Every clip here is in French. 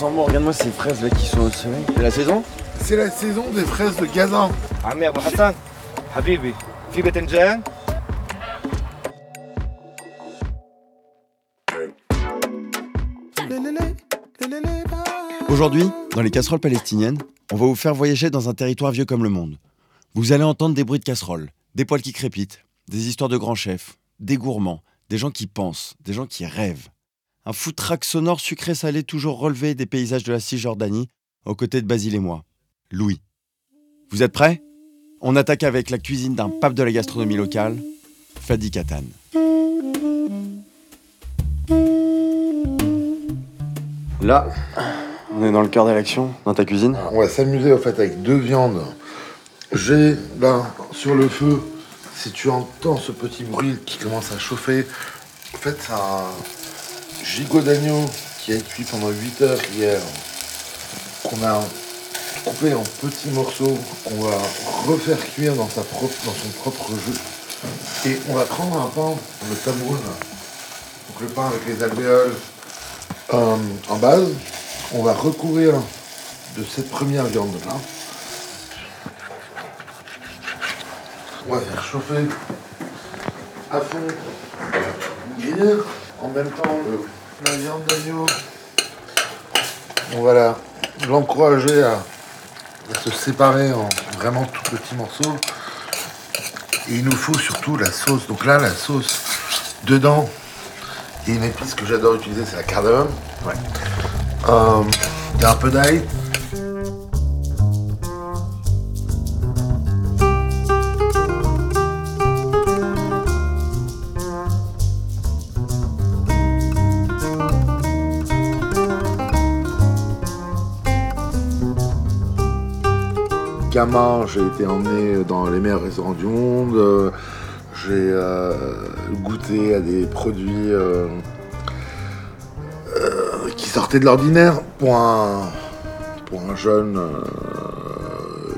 Attends, moi, regarde-moi ces fraises là qui sont au soleil. C'est la saison C'est la saison des fraises de Gaza. عمي ابو حسن حبيبي في باذنجان Aujourd'hui, dans les casseroles palestiniennes, on va vous faire voyager dans un territoire vieux comme le monde. Vous allez entendre des bruits de casseroles, des poils qui crépitent, des histoires de grands chefs, des gourmands, des gens qui pensent, des gens qui rêvent. Un foutraque sonore sucré-salé toujours relevé des paysages de la Cisjordanie, aux côtés de Basile et moi, Louis. Vous êtes prêts? On attaque avec la cuisine d'un pape de la gastronomie locale, Fadi Katan. Là, on est dans le cœur de l'action, dans ta cuisine? On va s'amuser en fait avec deux viandes. J'ai là sur le feu, si tu entends ce petit bruit qui commence à chauffer, en fait un gigot d'agneau qui a été cuit pendant 8 heures hier, qu'on a coupé en petits morceaux, qu'on va refaire cuire dans, son propre jus. Et on va prendre un pain, le tamoul, donc le pain avec les alvéoles euh, en base. On va recouvrir de cette première viande là. On va faire à fond en même temps le- la viande d'agneau. On va la- l'encourager à, à se séparer en vraiment tout petits morceaux. Et il nous faut surtout la sauce. Donc là, la sauce dedans, a une épice que j'adore utiliser, c'est la cardamome. Euh, Il y a un peu d'ail. J'ai été emmené dans les meilleurs restaurants du monde. J'ai euh, goûté à des produits euh, euh, qui sortaient de l'ordinaire pour un, pour un jeune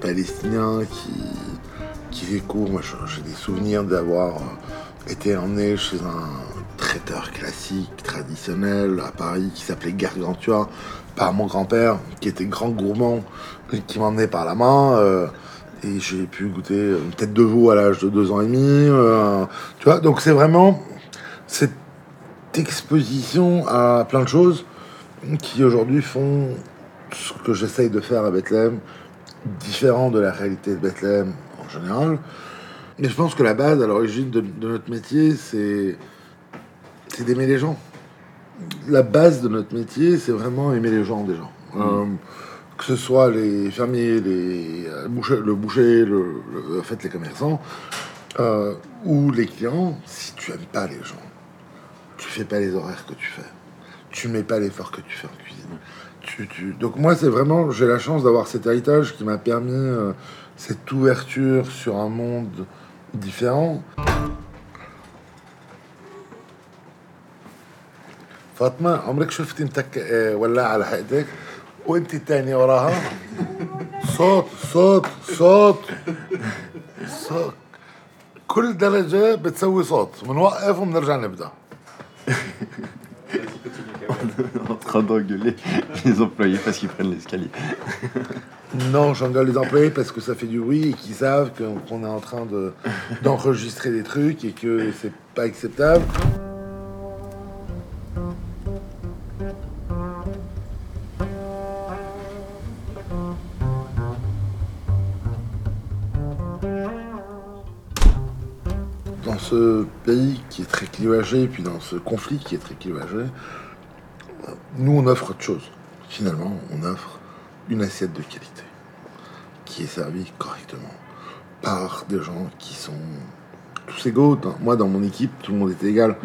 palestinien qui, qui découvre. Moi, j'ai des souvenirs d'avoir été emmené chez un traiteur classique, traditionnel à Paris qui s'appelait Gargantua par mon grand-père qui était grand gourmand qui m'emmenait par la main. euh, et j'ai pu goûter une tête de veau à l'âge de deux ans et demi. euh, tu vois, donc c'est vraiment cette exposition à plein de choses qui aujourd'hui font ce que j'essaye de faire à Bethléem, différent de la réalité de Bethléem en général. Mais je pense que la base, à l'origine de, de notre métier, c'est c'est d'aimer les gens. La base de notre métier, c'est vraiment aimer les gens déjà. Euh, que ce soit les fermiers, les euh, bouchers- le boucher, le, le- en fait les commerçants, euh, ou les clients, si tu aimes pas les gens, tu fais pas les horaires que tu fais. Tu mets pas l'effort que tu fais en cuisine. Tu, tu- Donc moi, c'est vraiment, j'ai la chance d'avoir cet héritage qui m'a permis euh, cette ouverture sur un monde différent. فاطمة عمرك شفت انت ك- آه، ولاعة على حقتك وانت التانية وراها صوت صوت صوت صوت كل درجة بتسوي صوت بنوقف وبنرجع نبدأ en train d'engueuler les employés parce qu'ils prennent l'escalier. Non, j'engueule les employés parce que ça fait du bruit et qu'ils savent que- qu'on est en train de- d'enregistrer des trucs et que c'est pas acceptable. Ce pays qui est très clivagé, puis dans ce conflit qui est très clivagé, nous on offre autre chose. Finalement, on offre une assiette de qualité qui est servie correctement par des gens qui sont tous égaux. Dans- moi, dans mon équipe, tout le monde était égal.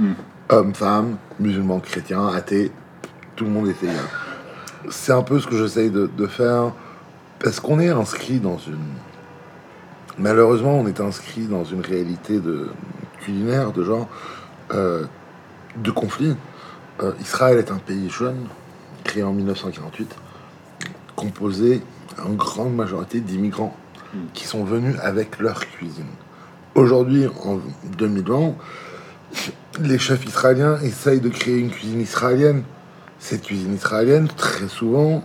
Hommes, femmes, musulmans, chrétiens, athées, tout le monde était égal. C'est un peu ce que j'essaye de, de faire parce qu'on est inscrit dans une. Malheureusement, on est inscrit dans une réalité de culinaire, de genre, euh, de conflit. Euh, Israël est un pays jeune, créé en 1948, composé en grande majorité d'immigrants qui sont venus avec leur cuisine. Aujourd'hui, en 2020, les chefs israéliens essayent de créer une cuisine israélienne, cette cuisine israélienne, très souvent,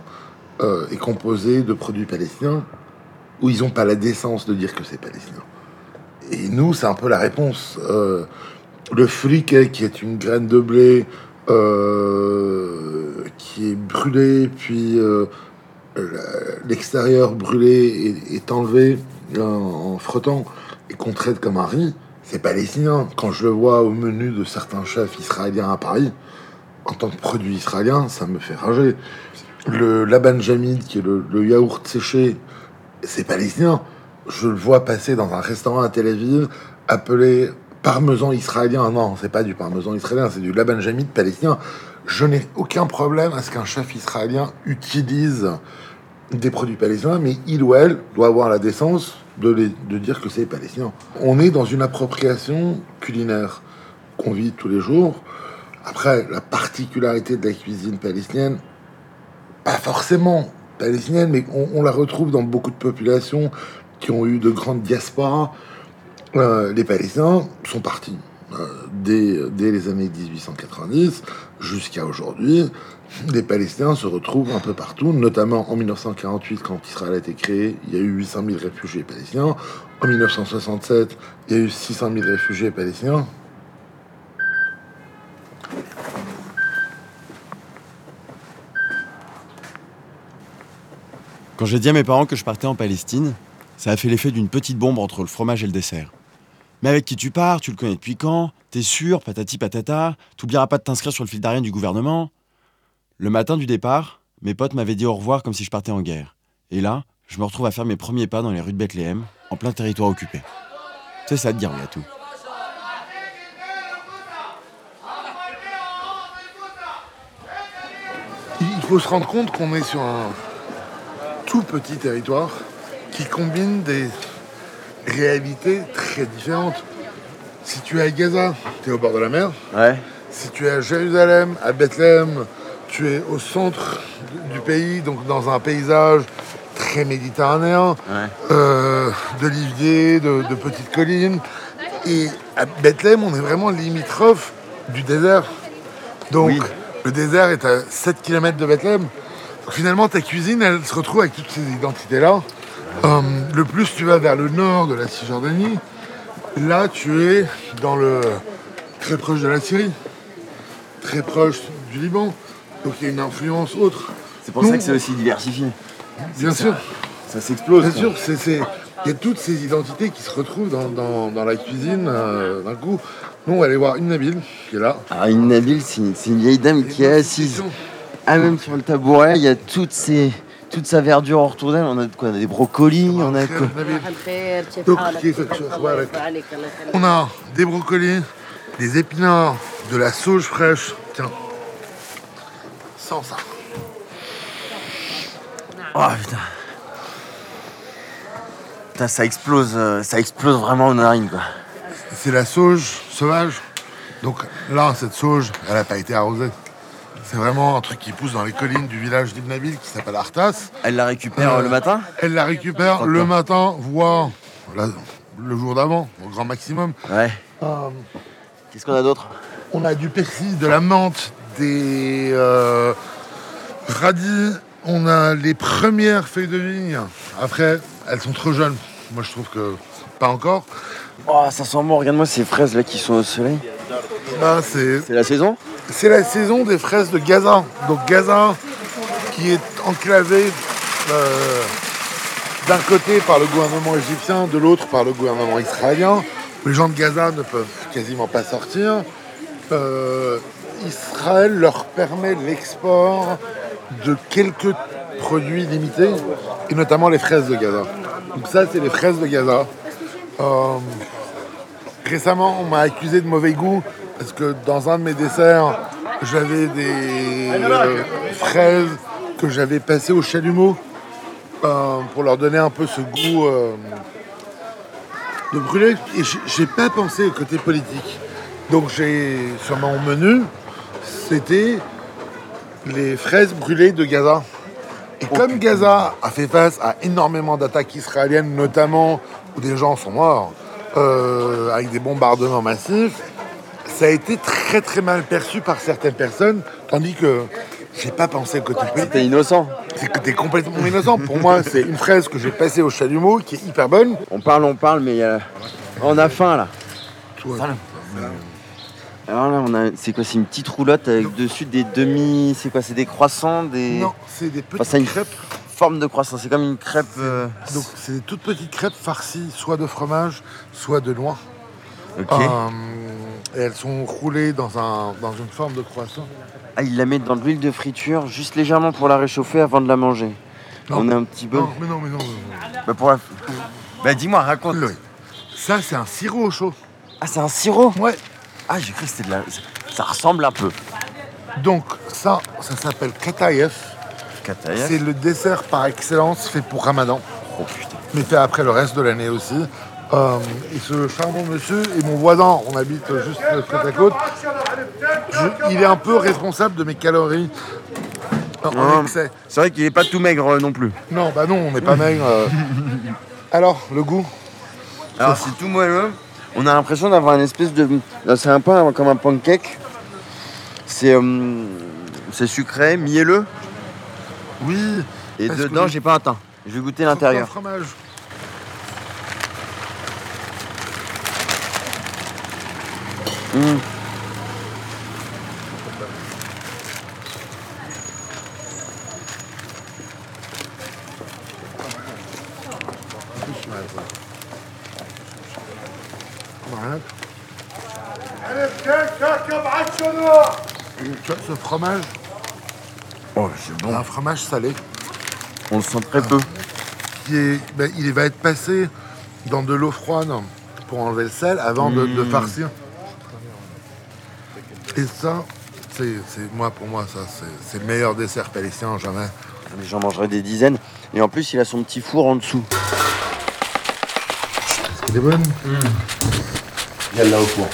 euh, est composée de produits palestiniens où ils n'ont pas la décence de dire que c'est palestinien. Et nous, c'est un peu la réponse. Euh, le friquet, qui est une graine de blé euh, qui est brûlée, puis euh, l'extérieur brûlé est, enlevé en, frottant et qu'on traite comme un riz, c'est palestinien. Quand je le vois au menu de certains chefs israéliens à Paris, en tant que produit israélien, ça me fait rager. Le laban jamid, qui est le yaourt séché, c'est palestinien. Je le vois passer dans un restaurant à Tel Aviv appelé parmesan israélien. Non, c'est pas du parmesan israélien, c'est du laban jamid palestinien. Je n'ai aucun problème à ce qu'un chef israélien utilise des produits palestiniens, mais il ou elle doit avoir la décence de, dire que c'est palestinien. On est dans une appropriation culinaire qu'on vit tous les jours. Après, la particularité de la cuisine palestinienne, pas forcément palestinienne, mais on la retrouve dans beaucoup de populations qui ont eu de grandes diasporas. Euh, les Palestiniens sont partis euh, dès, dès les années 1890 jusqu'à aujourd'hui. Les Palestiniens se retrouvent un peu partout, notamment en 1948 quand Israël a été créé, il y a eu 800 000 réfugiés palestiniens. En 1967, il y a eu 600 000 réfugiés palestiniens. Quand j'ai dit à mes parents que je partais en Palestine, ça a fait l'effet d'une petite bombe entre le fromage et le dessert. Mais avec qui tu pars, tu le connais depuis quand T'es sûr, patati patata T'oublieras pas de t'inscrire sur le fil d'Ariane du gouvernement Le matin du départ, mes potes m'avaient dit au revoir comme si je partais en guerre. Et là, je me retrouve à faire mes premiers pas dans les rues de Bethléem, en plein territoire occupé. C'est ça de dire oui à tout. Il faut se rendre compte qu'on est sur un tout petit territoire qui combine des réalités très différentes. Si tu es à Gaza, tu es au bord de la mer. Ouais. Si tu es à Jérusalem, à Bethléem, tu es au centre du pays, donc dans un paysage très méditerranéen, Ouais. euh, d'oliviers, de, de petites collines. Et à Bethléem, on est vraiment limitrophe du désert. Donc, Oui. le désert est à 7 km de Bethléem. Donc, finalement, ta cuisine, elle se retrouve avec toutes ces identités-là. Euh, le plus tu vas vers le nord de la Cisjordanie, là, tu es dans le très proche de la Syrie, très proche du Liban. Donc, il y a une influence autre. C'est pour Nous, ça que c'est aussi diversifié. Bien sûr. Ça s'explose. Bien quoi. sûr, c'est, il y a toutes ces identités qui se retrouvent dans, dans- dans la cuisine euh, d'un coup. Nous, on va aller voir une Nabil qui est là. Alors, une Nabil, c'est une, c'est une vieille dame qui est assise, ah, même sur le tabouret. Il y a toutes ces, toute sa verdure en d'elle, On a quoi On a des brocolis, on a On a des brocolis, des épinards, de la sauge fraîche. Tiens, sans ça. Oh putain. Putain, ça explose, euh, ça explose vraiment aux narines quoi. C'est la sauge sauvage. Donc là, cette sauge, elle n'a pas été arrosée. C'est vraiment un truc qui pousse dans les collines du village d'Ibn Nabil qui s'appelle Artas. Elle la récupère Euh, le matin Elle la récupère le matin, voire la- le jour d'avant, au grand maximum. Ouais. Euh, Qu'est-ce qu'on a d'autre? On a du persil, de la menthe, des euh, radis. On a les premières feuilles de vigne. Après, elles sont trop jeunes. Moi, je trouve que pas encore. Oh, ça sent bon. Regarde-moi ces fraises là qui sont au soleil. Là, c'est C'est la saison? C'est la saison des fraises de Gaza. Donc Gaza, qui est enclavé euh, d'un côté par le gouvernement égyptien, de l'autre par le gouvernement israélien. Les gens de Gaza ne peuvent quasiment pas sortir. Euh, Israël leur permet l'export de quelques produits limités, et notamment les fraises de Gaza. Donc ça, c'est les fraises de Gaza. Euh, Récemment, on m'a accusé de mauvais goût parce que dans un de mes desserts, j'avais des euh, fraises que j'avais passées au chalumeau euh, pour leur donner un peu ce goût euh, de brûlé. Et j'ai- pas pensé au côté politique. Donc j'ai sur mon menu, c'était les fraises brûlées de Gaza. Et comme Gaza a fait face à énormément d'attaques israéliennes, notamment où des gens sont morts, euh, avec des bombardements massifs, ça a été très très mal perçu par certaines personnes, tandis que j'ai pas pensé côté politique. T'es innocent. C'est que t'es complètement innocent. Pour moi, c'est une fraise que j'ai passée au chalumeau qui est hyper bonne. On parle, on parle, mais a- on a faim là. Toi, Alors là, on a, c'est quoi C'est une petite roulotte avec dessus des demi. C'est quoi C'est des croissants, des Non, c'est des petites Enfin, une crêpes. formes de croissants. C'est comme une crêpe. euh, Donc, c'est des toutes petites crêpes farcies, soit de fromage, soit de noix. Ok. Euh, et elles sont roulées dans, un, dans une forme de croissant. Ah, ils la mettent dans de l'huile de friture, juste légèrement pour la réchauffer avant de la manger. Non. On est un petit peu. Non, mais non, mais non. non, non. Bah, pour la- bah dis-moi, raconte. Le- Ça, c'est un sirop au chaud. Ah, c'est un sirop Ouais. Ah, j'ai cru que c'était de la. Ça ressemble un peu. Donc, ça, ça s'appelle Kataïef. Kataïef. C'est le dessert par excellence fait pour Ramadan, Oh putain. mais fait après le reste de l'année aussi. Euh, et ce charmant monsieur et mon voisin, on habite juste côte à côte, je- il est un peu responsable de mes calories en excès. C'est vrai qu'il est pas tout maigre euh, non plus. Non, bah non, on n'est pas maigre. euh. Alors, le goût? Alors c'est tout moelleux. On a l'impression d'avoir une espèce de. C'est un peu un- comme un pancake. C'est c'est sucré, mielleux. Oui. Et que dedans, j'ai pas atteint. Je vais goûter l'intérieur. fromage. Vois, ce fromage, Oh, c'est bon. un fromage salé, On le sent très peu. qui est, ben, il va être passé dans de l'eau froide pour enlever le sel avant de, de farcir. Et ça, c'est, c'est- moi pour moi ça, c'est, c'est le meilleur dessert palestinien jamais. Mais J'en mangerai des dizaines. Et en plus, il a son petit four en dessous. Il est bonne? Il y a là au four.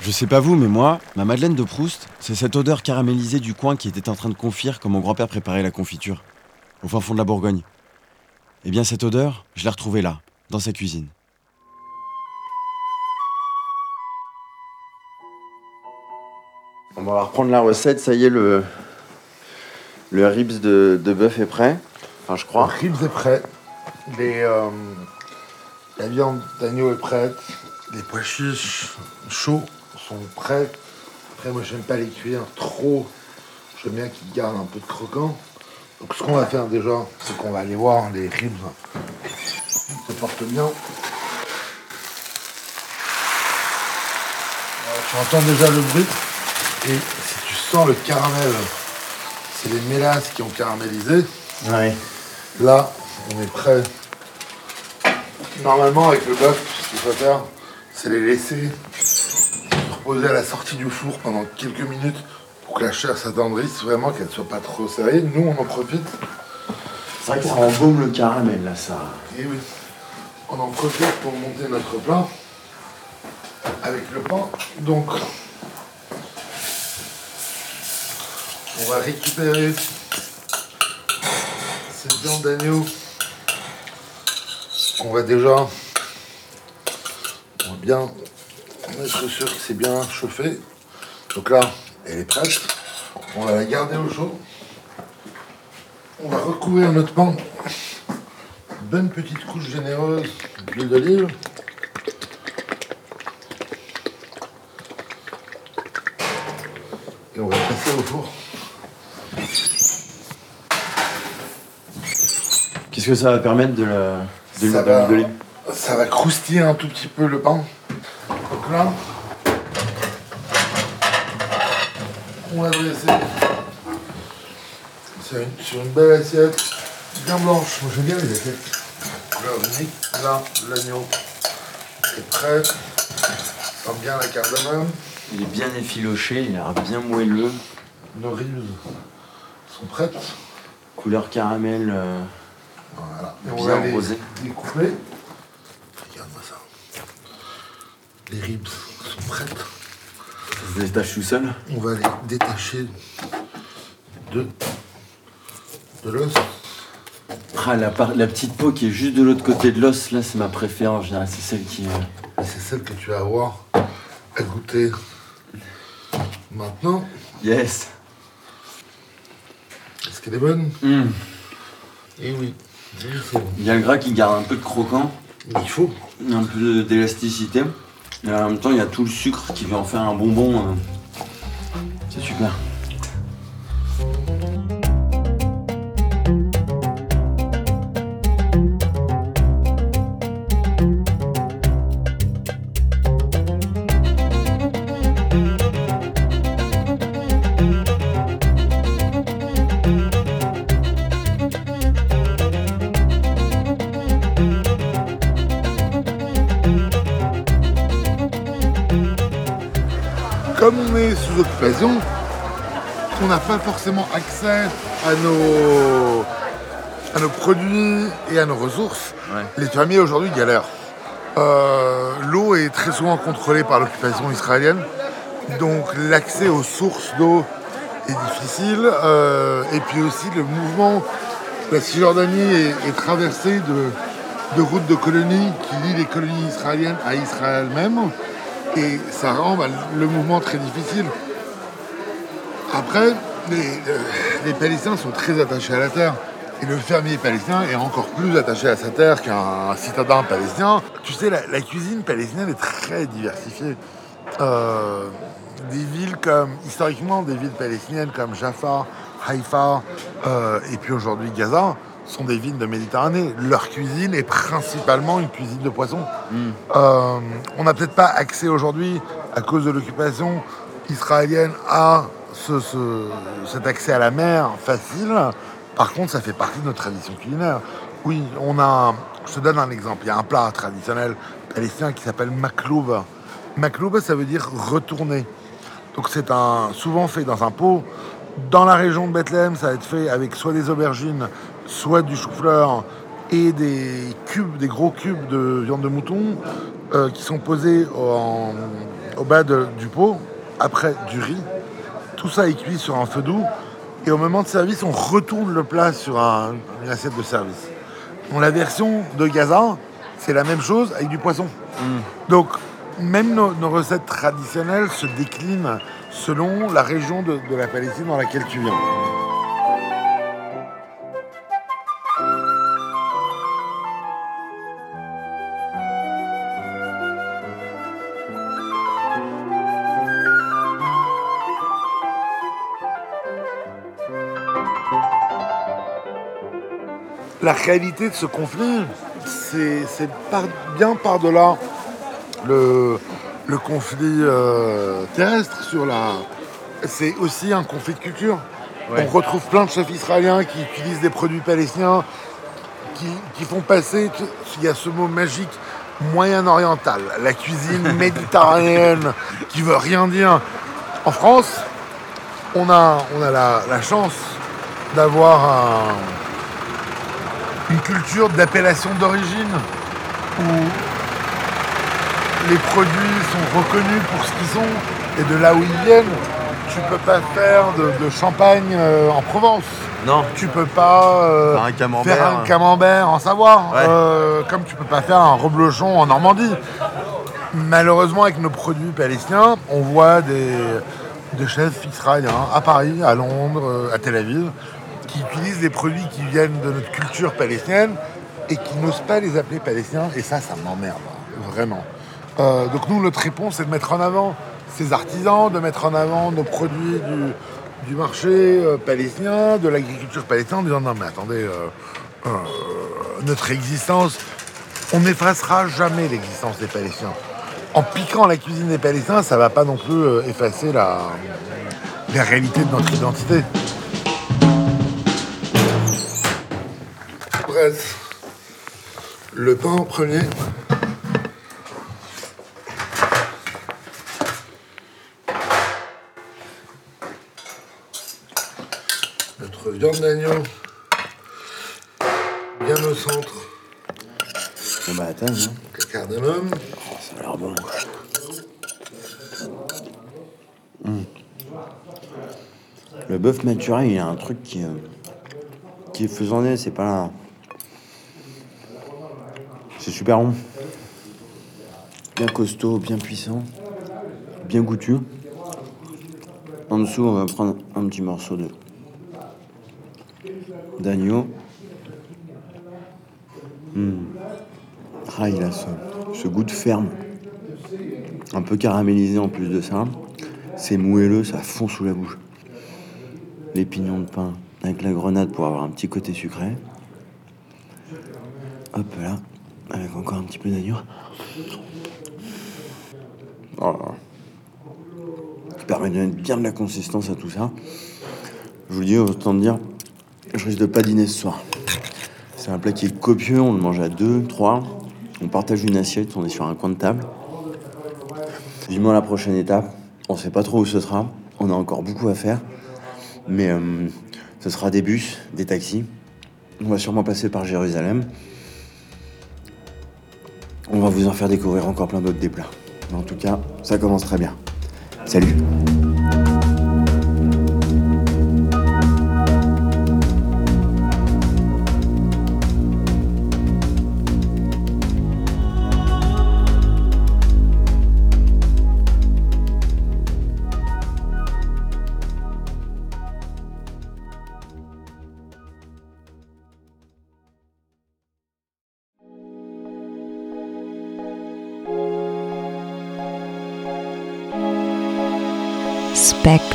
Je sais pas vous, mais moi, ma Madeleine de Proust, c'est cette odeur caramélisée du coin qui était en train de confire quand mon grand-père préparait la confiture, au fin fond de la Bourgogne. Eh bien, cette odeur, je l'ai retrouvée là, dans sa cuisine. On va reprendre la recette. Ça y est, le, le ribs de, de bœuf est prêt. Enfin, je Le crois. ribs est prêt. Euh, la viande d'agneau est prête. Les pois chiches chauds sont prêts. Après, moi, j'aime pas les cuire trop. J'aime bien qu'ils gardent un peu de croquant. Donc, ce qu'on va faire déjà, c'est qu'on va aller voir les ribs. Ils se portent bien. Euh, tu entends déjà le bruit? Et si tu sens le caramel, c'est les mélasses qui ont caramélisé. Ouais. Là, on est prêt. Normalement, avec le bœuf, ce qu'il faut faire, c'est les laisser se reposer à la sortie du four pendant quelques minutes pour que la chair s'attendrisse, vraiment qu'elle ne soit pas trop serrée. Nous, on en profite. C'est vrai que ça embaume le caramel, là, ça. Et oui, on en profite pour monter notre plat avec le pain. Donc, on va récupérer cette viande d'agneau. On va déjà on va bien être sûr que c'est bien chauffé. Donc là, elle est prête. On va la garder au chaud. On va recouvrir notre pain bonne petite couche généreuse d'huile d'olive. Et on va passer au four. Qu'est-ce que ça va permettre de la. de Ça va, ça va croustiller un tout petit peu le pain. Donc là, on va dresser sur une, sur une belle assiette bien blanche. Moi j'aime bien les assiettes. Là, là l'agneau est prêt. Sent bien la cardamome. Il est bien effiloché, il a l'air bien moelleux. Nos ribs sont prêtes. Couleur caramel. euh, Voilà. Et on va les rosé. découper. Regarde-moi ça. Les ribs sont prêtes. Ça se détache tout seul. On va les détacher de, de l'os. Ah, la, par- la petite peau qui est juste de l'autre côté de l'os, là, c'est ma préférée en général. C'est celle qui. euh, Et c'est celle que tu vas avoir à goûter maintenant. Yes qu'elle est bonne? Mmh. Eh oui. Il y a le gras qui garde un peu de croquant, Il faut. un peu d'élasticité. Et en même temps, il y a tout le sucre qui va en faire un bonbon. euh. C'est super. Sous occupation, on n'a pas forcément accès à nos, à nos produits et à nos ressources. Ouais. Les fermiers aujourd'hui galèrent. Euh, L'eau est très souvent contrôlée par l'occupation israélienne, donc l'accès aux sources d'eau est difficile. euh, et puis aussi le mouvement, la Cisjordanie est, est traversée de, de routes de colonies qui lient les colonies israéliennes à Israël même. Et ça rend bah, le mouvement très difficile. Après, les, euh, les Palestiniens sont très attachés à la terre. Et le fermier palestinien est encore plus attaché à sa terre qu'un citadin palestinien. Tu sais, la, la cuisine palestinienne est très diversifiée. Euh, des villes comme, historiquement, des villes palestiniennes comme Jaffa, Haïfa euh, et puis aujourd'hui Gaza sont des villes de Méditerranée. Leur cuisine est principalement une cuisine de poisson. Euh, on n'a peut-être pas accès aujourd'hui, à cause de l'occupation israélienne, à ce- ce- cet accès à la mer facile. Par contre, ça fait partie de notre tradition culinaire. Oui, on a. Je te donne un exemple. Il y a un plat traditionnel palestinien qui s'appelle makloub. Makloub, ça veut dire retourner. Donc c'est un souvent fait dans un pot. Dans la région de Bethléem, ça va être fait avec soit des aubergines, soit du chou-fleur et des cubes, des gros cubes de viande de mouton euh, qui sont posés en- au bas de- du pot, après du riz. Tout ça est cuit sur un feu doux. Et au moment de service, on retourne le plat sur un- une assiette de service. Dans la version de Gaza, c'est la même chose avec du poisson. Donc, même nos, nos recettes traditionnelles se déclinent selon la région de, de la Palestine dans laquelle tu viens. La réalité de ce conflit, c'est par- bien par-delà le, le conflit euh, terrestre sur la. C'est aussi un conflit de culture. Ouais. On retrouve plein de chefs israéliens qui utilisent des produits palestiniens, qui, qui font passer. Il y a ce mot magique moyen-oriental, la cuisine méditerranéenne, qui veut rien dire. En France, on a, on a la, la chance d'avoir un- une culture d'appellation d'origine où les produits sont reconnus pour ce qu'ils sont et de là où ils viennent. Tu peux pas faire de, de champagne euh, en Provence. Non. Tu peux pas euh, Faire un camembert. faire un camembert en Savoie, Ouais. euh, comme tu peux pas faire un reblochon en Normandie. Malheureusement, avec nos produits palestiniens, on voit des, des chefs israéliens à Paris, à Londres, à Tel Aviv, qui utilisent des produits qui viennent de notre culture palestinienne et qui n'osent pas les appeler palestiniens. Et ça, ça m'emmerde, vraiment. Euh, donc nous, notre réponse, c'est de mettre en avant ces artisans, de mettre en avant nos produits du, marché euh, palestinien, de l'agriculture palestinienne, en disant non mais attendez, euh, notre existence, on n'effacera jamais l'existence des Palestiniens. En piquant la cuisine des Palestiniens, ça va pas non plus effacer la, la réalité de notre identité. Le pain en premier. Notre viande d'agneau bien au centre. Bon bah attends, hein. Le cardamome. ça a l'air bon. Le bœuf maturé, il y a un truc qui, euh, qui est faisané, c'est pas là. Super bon. Bien costaud, bien puissant, bien goûtu. En dessous, on va prendre un petit morceau de d'agneau. Ah, il a ce, ce goût de ferme. Un peu caramélisé en plus de ça. C'est moelleux, ça fond sous la bouche. Les pignons de pain avec la grenade pour avoir un petit côté sucré. Hop là, avec encore un petit peu d'agneau. Oh. Qui permet de mettre bien de la consistance à tout ça. Je vous dis, autant dire, je risque de pas dîner ce soir. C'est un plat qui est copieux, on le mange à deux, trois. On partage une assiette, on est sur un coin de table. Vivement la prochaine étape. On sait pas trop où ce sera. On a encore beaucoup à faire. Mais euh, ce sera des bus, des taxis. On va sûrement passer par Jérusalem. On va vous en faire découvrir encore plein d'autres des plats. En tout cas, ça commence très bien. Salut back